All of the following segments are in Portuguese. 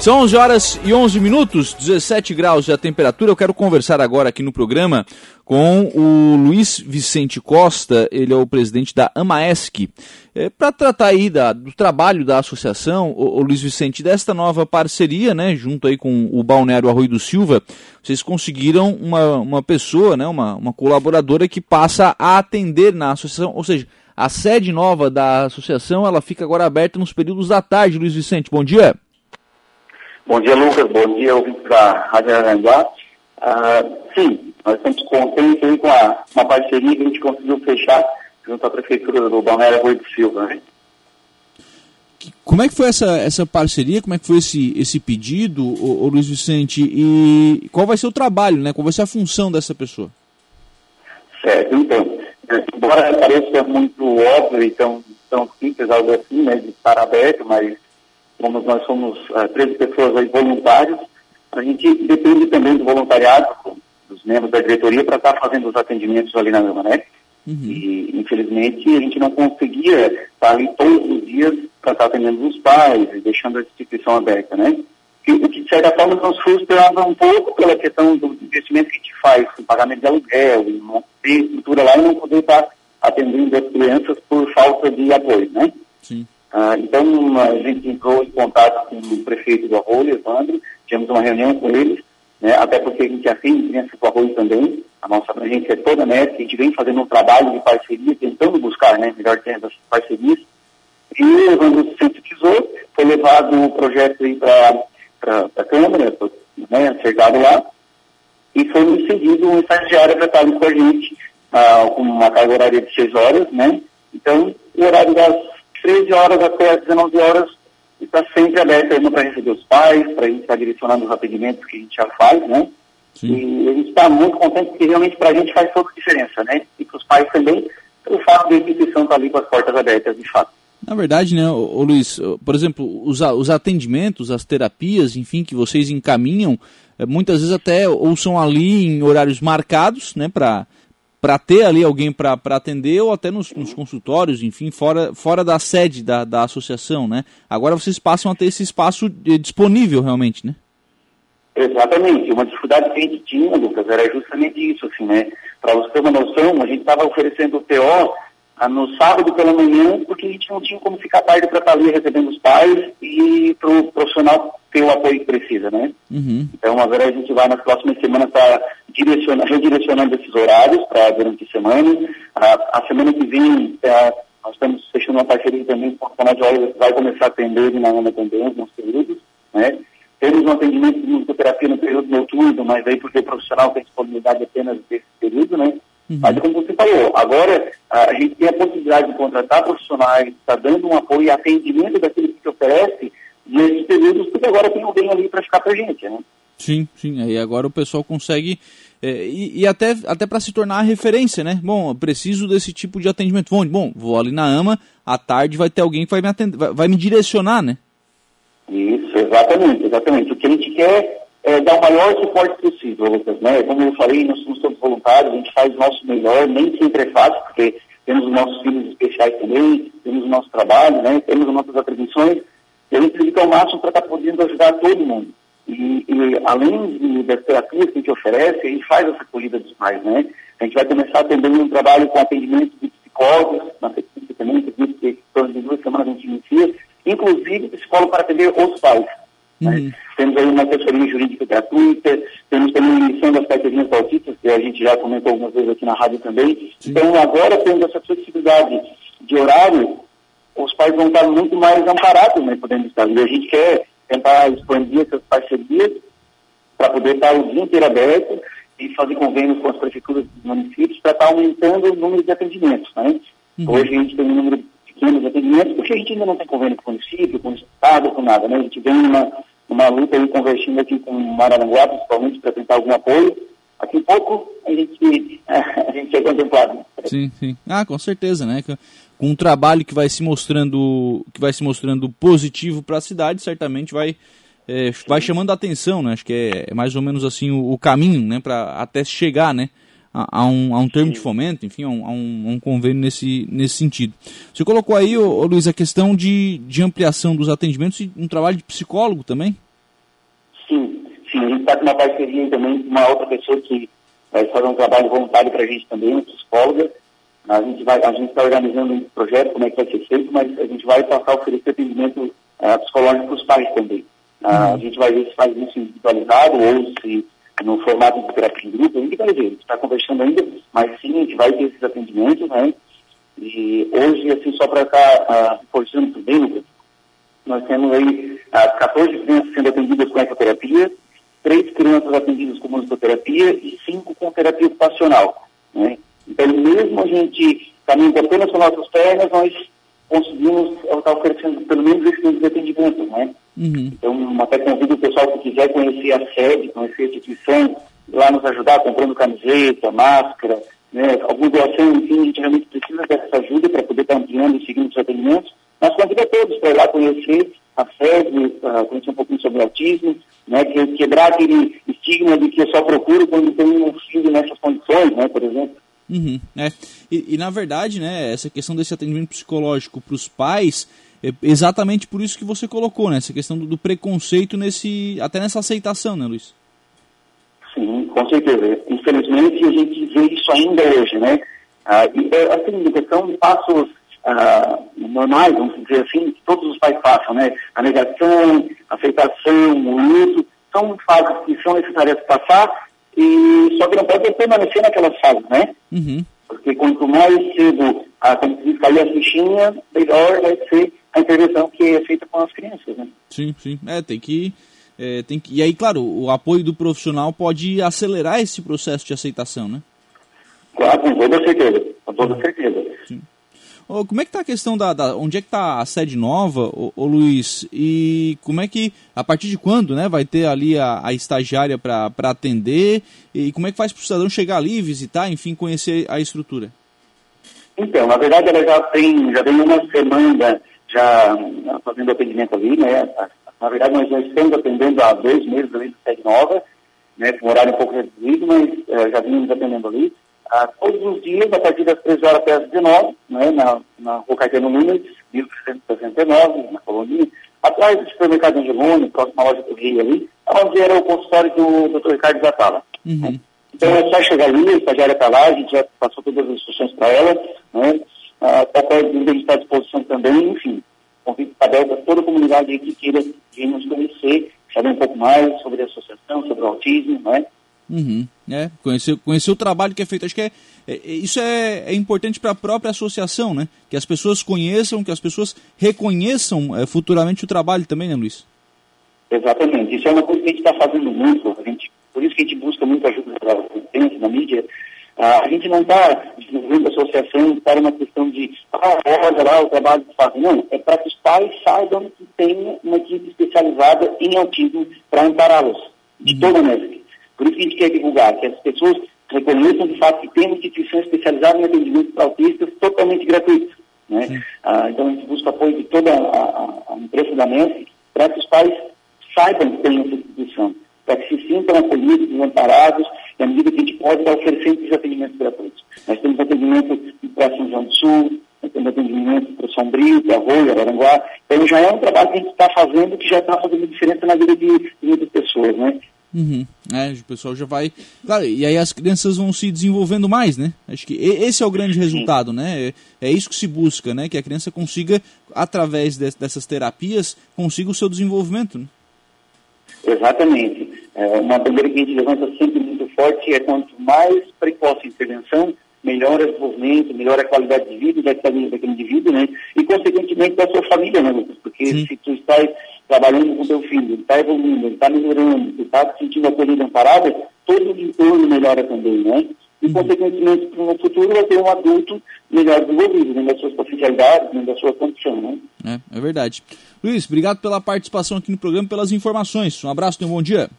São 11 horas e 11 minutos, 17 graus de temperatura. Eu quero conversar agora aqui no programa com o Luiz Vicente Costa, ele é o presidente da AMAESC, é, para tratar aí da, do trabalho da associação, o, o, Luiz Vicente, desta nova parceria, né, junto aí com o Balneário Arroio do Silva, vocês conseguiram uma, uma pessoa, né, uma, uma colaboradora que passa a atender na associação, ou seja, a sede nova da associação, ela fica agora aberta nos períodos da tarde, Luiz Vicente, bom dia. Bom dia, Lucas. Bom dia, ouvinte da Rádio Aranguá. Ah, sim, nós estamos contentes com a, uma parceria que a gente conseguiu fechar junto à Prefeitura do Balneário Rui do Silva. Né? Como é que foi essa, essa parceria? Como é que foi esse, esse pedido, ô, ô Luiz Vicente? E qual vai ser o trabalho, né? Qual vai ser a função dessa pessoa? Certo, então. Embora pareça muito óbvio e tão, tão simples algo assim, né, de estar aberto, mas como nós somos uh, eh, 13 pessoas aí voluntários, a gente depende também do voluntariado, dos membros da diretoria, para estar tá fazendo os atendimentos ali na Gama, né? Uhum. E, infelizmente, a gente não conseguia estar tá ali todos os dias para estar tá atendendo os pais e deixando a instituição aberta, né? o que, de certa forma, nos frustrava um pouco pela questão do investimento que a gente faz, o pagamento de aluguel, e ter estrutura lá e não poder estar atendendo as crianças por falta de apoio, né? Sim. Ah, então, a gente entrou em contato com o prefeito do Arroio, Evandro, tivemos uma reunião com eles, né, até porque a gente atende crianças do Arroio também, a nossa abrangência é toda nessa, a gente vem fazendo um trabalho de parceria, tentando buscar, né, melhor ter das parcerias, e o Evandro se sintetizou, foi levado o projeto aí para a Câmara, né, acertado lá, e foi cedido um estagiário para estar com a gente, ah, com uma carga horária de seis horas, né, então o horário das 13 horas até as 19 horas está sempre aberto ainda para receber os pais, para a gente estar direcionando os atendimentos que a gente já faz, né? Sim. E a gente está muito contente porque realmente para a gente faz toda a diferença, né? E para os pais também, o fato da instituição estar tá ali com as portas abertas, de fato. Na verdade, né, ô, Luiz, por exemplo, os, os atendimentos, as terapias, enfim, que vocês encaminham, eh, muitas vezes até ou são ali em horários marcados, né, para para ter ali alguém para atender ou até nos, nos, consultórios, enfim, fora, fora da sede da, da associação, né? Agora vocês passam a ter esse espaço eh, disponível realmente, né? Exatamente. Uma dificuldade que a gente tinha, Lucas, era justamente isso, assim, né? Para você ter uma noção, a gente estava oferecendo o TO ah, no sábado pela manhã, porque a gente não tinha como ficar tarde para estar ali recebendo os pais e para o profissional ter o apoio que precisa, né? Uhum. Então agora a gente vai nas próximas semanas estar tá redirecionando esses horários para durante a semana. A, a semana que vem é, nós estamos fechando uma parceria também com a Fonoaudióloga que vai começar a atender na Ana também, alguns períodos, né? Temos um atendimento de musicoterapia no período noturno, mas aí porque o profissional tem disponibilidade apenas desse período, né? Uhum. Mas como você falou, agora a gente tem a possibilidade de contratar profissionais, está dando um apoio e atendimento daquilo que se oferece nesses períodos, porque agora tem alguém ali para ficar para a gente, né? Sim, sim. Aí agora o pessoal consegue. É, e, e, até, até para se tornar a referência, né? Bom, preciso desse tipo de atendimento. Bom, bom, vou ali na AMA, à tarde vai ter alguém que vai me, atender, vai, vai me direcionar, né? Isso, exatamente, exatamente. O que a gente quer é, dar o maior suporte possível, Lucas, né? Como eu falei, nós somos todos voluntários, a gente faz o nosso melhor, nem sempre é fácil, porque temos os nossos filhos especiais também, temos o nosso trabalho, né? Temos as nossas atribuições, e a gente dedica ao máximo para estar tá podendo ajudar todo mundo. E, e além de, das terapias que a gente oferece, a gente faz essa acolhida dos pais, né? A gente vai começar também um trabalho com atendimento de psicólogos, na sequência também, que em de duas semanas a gente inicia, inclusive psicólogo para atender os pais. Né? Uhum. Temos aí uma assessoria jurídica gratuita, temos também a emissão das carteirinhas autistas, que a gente já comentou algumas vezes aqui na rádio também. Sim. Então, agora, tendo essa flexibilidade de horário, os pais vão estar muito mais amparados, né, podendo estar. E a gente quer tentar expandir essas parcerias para poder estar o dia inteiro aberto e fazer convênios com as prefeituras dos municípios para estar aumentando o número de atendimentos, né? Uhum. Hoje a gente tem um número pequeno de atendimentos, porque a gente ainda não tem convênio com o município, com o estado, com nada, né? A gente vem numa, numa luta aí, convertindo aqui com Mararanguá, principalmente, para tentar algum apoio. Aqui em pouco a gente, a gente é contemplado. Sim, sim. Ah, com certeza, né? com um trabalho que vai se mostrando que vai se mostrando positivo para a cidade, certamente vai é, vai chamando a atenção, né? Acho que é, é mais ou menos assim o, o caminho, né? Para até chegar, né? A, a, um, a um termo de fomento, enfim, a um, a um, convênio nesse, nesse sentido. Você colocou aí, ô, ô, Luiz, a questão de, de ampliação dos atendimentos e um trabalho de psicólogo também? está com uma parceria também com uma outra pessoa que vai fazer um trabalho voluntário para a gente também, uma psicóloga. A gente vai, a gente está organizando um projeto, como é que vai ser feito, mas a gente vai passar a oferecer atendimento uh, psicológico para os pais também. Uh, uhum. A gente vai ver se faz isso individualizado ou se no formato de terapia em grupo, a gente vai ver, a gente está conversando ainda, mas sim, a gente vai ter esses atendimentos, né? E hoje, assim, só para estar uh, reforçando também, Lucas, nós temos aí uh, 14 crianças sendo atendidas com ecoterapia, três crianças atendidas com musicoterapia e cinco com terapia ocupacional. Né? Então, mesmo a gente caminhando apenas com nossas pernas, nós conseguimos estar oferecendo pelo menos esse tipo de atendimento. Né? Uhum. Então, até convido o pessoal que quiser conhecer a sede, conhecer a instituição, lá nos ajudar comprando camiseta, máscara, né, alguma doação, enfim, a gente realmente precisa dessa ajuda para poder estar ampliando e seguindo os atendimentos. Mas convido a todos para ir lá conhecer a sede, uh, conhecer um pouquinho sobre o autismo, né, que, quebrar aquele estigma de que eu só procuro quando tem um filho nessas condições, né, por exemplo. Uhum, é. e, e, na verdade, né, essa questão desse atendimento psicológico para os pais, é exatamente por isso que você colocou, né, essa questão do, do, preconceito nesse, até nessa aceitação, né, Luiz? Sim, com certeza. Infelizmente a gente vê isso ainda hoje, né? Ah, e, é, assim, questão de passos ah, normais, vamos dizer assim, que todos os pais passam, né? A negação, a aceitação, o luto, são fases que são necessárias passar, e só que não pode permanecer naquelas fases, né? Uhum. Porque quanto mais cedo a, cair a fichinha, melhor vai ser a intervenção que é feita com as crianças, né? Sim, sim. É, tem que... É, tem que, e aí, claro, o apoio do profissional pode acelerar esse processo de aceitação, né? Claro, com toda certeza. Com toda certeza. Sim. Como é que está a questão da, da, Onde é que está a sede nova, ô, Luiz? E como é que. A partir de quando né, vai ter ali a, a estagiária para atender? E como é que faz para o cidadão chegar ali, visitar, enfim, conhecer a estrutura? Então, na verdade, ela já tem, já tem uma semana já fazendo atendimento ali, né? Na verdade, nós já estamos atendendo há dois meses ali na sede nova, né, com horário um pouco reduzido, mas é, já vimos atendendo ali. Ah, todos os dias, a partir das 13 horas até as 19, né, na, na Rua Caetano Nunes, 1369, na Colônia, atrás do supermercado Angelone, próximo à loja do Rio ali, onde era o consultório do Dr. Ricardo Zatala. Uhum. Então é só chegar ali, a estagiária está lá, a gente já passou todas as instruções para ela, né? Ah, qualquer dúvida a gente está à disposição também, enfim convite está aberto a toda a comunidade que queira vir nos conhecer, saber um pouco mais sobre a associação, sobre o autismo, não é? Uhum, é, conhecer, conhecer o trabalho que é feito. Acho que é, é isso é, é importante para a própria associação, né? Que as pessoas conheçam, que as pessoas reconheçam é, futuramente o trabalho também, né, Luiz? Exatamente. Isso é uma coisa que a gente está fazendo muito. A gente, por isso que a gente busca muito ajuda da imprensa, da mídia, ah, a gente não está desenvolvendo a associação para uma questão de, ah, olha lá o trabalho que fazem. Não, é para que os pais saibam que tem uma equipe especializada em autismo para ampará-los, de uhum. toda a. Por isso que a gente quer divulgar, que as pessoas reconheçam de fato que tem uma instituição especializada em atendimento para autistas totalmente gratuito. Né? Ah, então a gente busca apoio de toda a, a, a empresa da MESC para que os pais saibam que tem essa instituição, para que se sintam acolhidos, desamparados na medida que a gente pode estar oferecendo esses atendimentos gratuitos. Nós temos atendimento para São João do Sul, nós temos atendimento para Sombrio, para Arroio, Araranguá. Então já é um trabalho que a gente está fazendo que já está fazendo diferença na vida de, de muitas pessoas, né? Uhum. É, o pessoal já vai. Claro, e aí as crianças vão se desenvolvendo mais, né? Acho que esse é o grande resultado, né? É, é, isso que se busca, né? Que a criança consiga, através de, dessas terapias, consiga o seu desenvolvimento. Né? Exatamente. É, uma bandeira que a gente levanta sempre muito forte é quanto mais precoce a intervenção, melhor o desenvolvimento, melhor a qualidade de vida daquele, daquele indivíduo, né? E, consequentemente, da sua família, né, Lucas? Porque Sim. se tu estás trabalhando com teu filho, ele está evoluindo, ele está melhorando, ele está se sentindo acolhido, amparado, todo o entorno melhora também, né? E, uhum. consequentemente, no futuro vai ter um adulto melhor desenvolvido, dentro das suas potencialidades, dentro da sua condição, né? É, é verdade. Luiz, obrigado pela participação aqui no programa, pelas informações. Um abraço e um bom dia.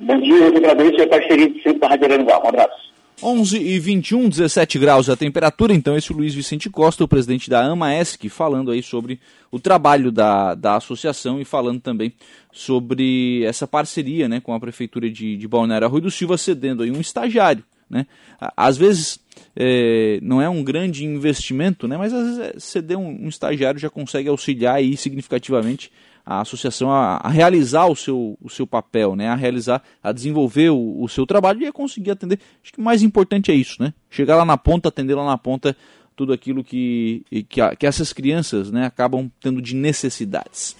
Bom dia, eu agradeço a parceria de sempre da Rádio Aranguá. Um abraço. 11 e 21, 17 graus a temperatura. Então, esse é o Luiz Vicente Costa, o presidente da AMAESC, falando aí sobre o trabalho da, da associação e falando também sobre essa parceria né, com a Prefeitura de, de Balneário Rui do Silva, cedendo aí um estagiário. Né? Às vezes é, não é um grande investimento, né, mas às vezes é, ceder um, um estagiário já consegue auxiliar aí significativamente a associação a, a, realizar o seu, o seu papel, né? A realizar, a desenvolver o, o, seu trabalho e a conseguir atender. Acho que o mais importante é isso, né? Chegar lá na ponta, atender lá na ponta tudo aquilo que, que, que essas crianças né, acabam tendo de necessidades.